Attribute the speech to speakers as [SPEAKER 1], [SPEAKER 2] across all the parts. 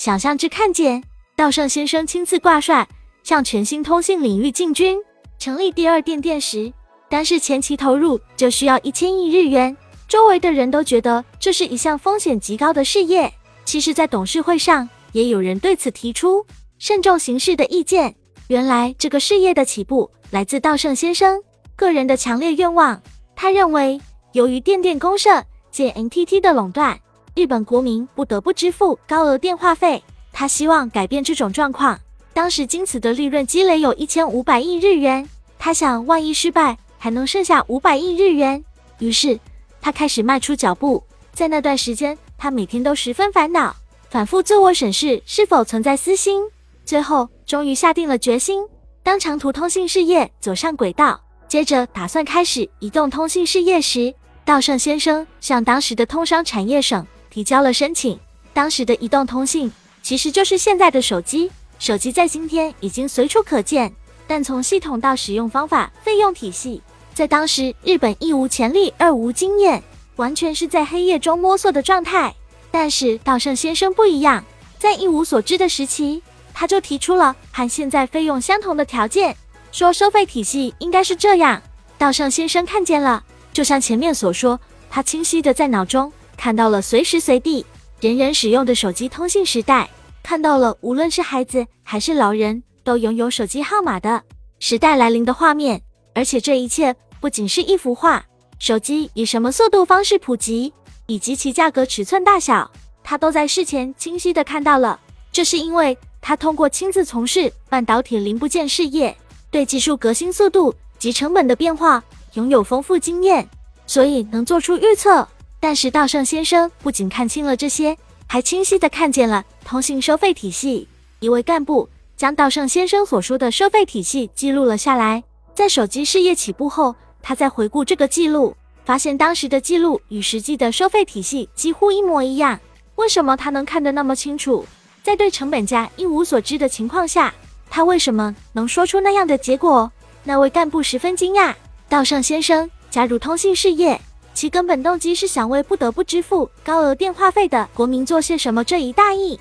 [SPEAKER 1] 想象之看见，道圣先生亲自挂帅，向全新通信领域进军。成立第二电电时，单是前期投入就需要一千亿日元，周围的人都觉得这是一项风险极高的事业。其实，在董事会上，也有人对此提出慎重行事的意见。原来，这个事业的起步来自道圣先生个人的强烈愿望。他认为，由于电电公社借 NTT 的垄断，日本国民不得不支付高额电话费。他希望改变这种状况。当时，京瓷的利润积累有一千五百亿日元。他想，万一失败，还能剩下五百亿日元。于是，他开始迈出脚步。在那段时间，他每天都十分烦恼，反复自我审视是否存在私心。最后，终于下定了决心，当长途通信事业走上轨道，接着打算开始移动通信事业时，道圣先生向当时的通商产业省提交了申请。当时的移动通信其实就是现在的手机，手机在今天已经随处可见。但从系统到使用方法、费用体系，在当时日本一无潜力，二无经验，完全是在黑夜中摸索的状态。但是稻盛先生不一样，在一无所知的时期，他就提出了和现在费用相同的条件，说收费体系应该是这样。稻盛先生看见了，就像前面所说，他清晰的在脑中看到了随时随地人人使用的手机通信时代，看到了无论是孩子还是老人。都拥有手机号码的时代来临的画面，而且这一切不仅是一幅画，手机以什么速度方式普及，以及其价格、尺寸、大小，他都在事前清晰的看到了。这是因为他通过亲自从事半导体零部件事业，对技术革新速度及成本的变化拥有丰富经验，所以能做出预测。但是道圣先生不仅看清了这些，还清晰的看见了通信收费体系。一位干部。将道圣先生所说的收费体系记录了下来。在手机事业起步后，他在回顾这个记录，发现当时的记录与实际的收费体系几乎一模一样。为什么他能看得那么清楚？在对成本价一无所知的情况下，他为什么能说出那样的结果？那位干部十分惊讶。道圣先生加入通信事业，其根本动机是想为不得不支付高额电话费的国民做些什么这一大义。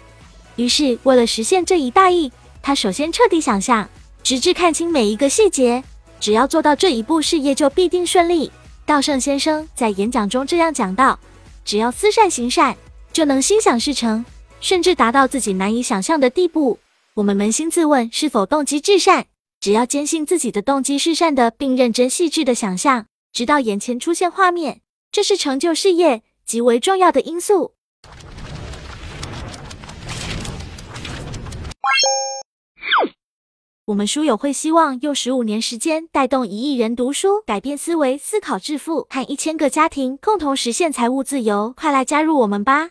[SPEAKER 1] 于是，为了实现这一大义，他首先彻底想象，直至看清每一个细节。只要做到这一步，事业就必定顺利。道圣先生在演讲中这样讲道：“只要思善行善，就能心想事成，甚至达到自己难以想象的地步。”我们扪心自问，是否动机至善？只要坚信自己的动机是善的，并认真细致的想象，直到眼前出现画面，这是成就事业极为重要的因素。我们书友会希望用十五年时间带动一亿人读书，改变思维，思考致富，和一千个家庭共同实现财务自由。快来加入我们吧！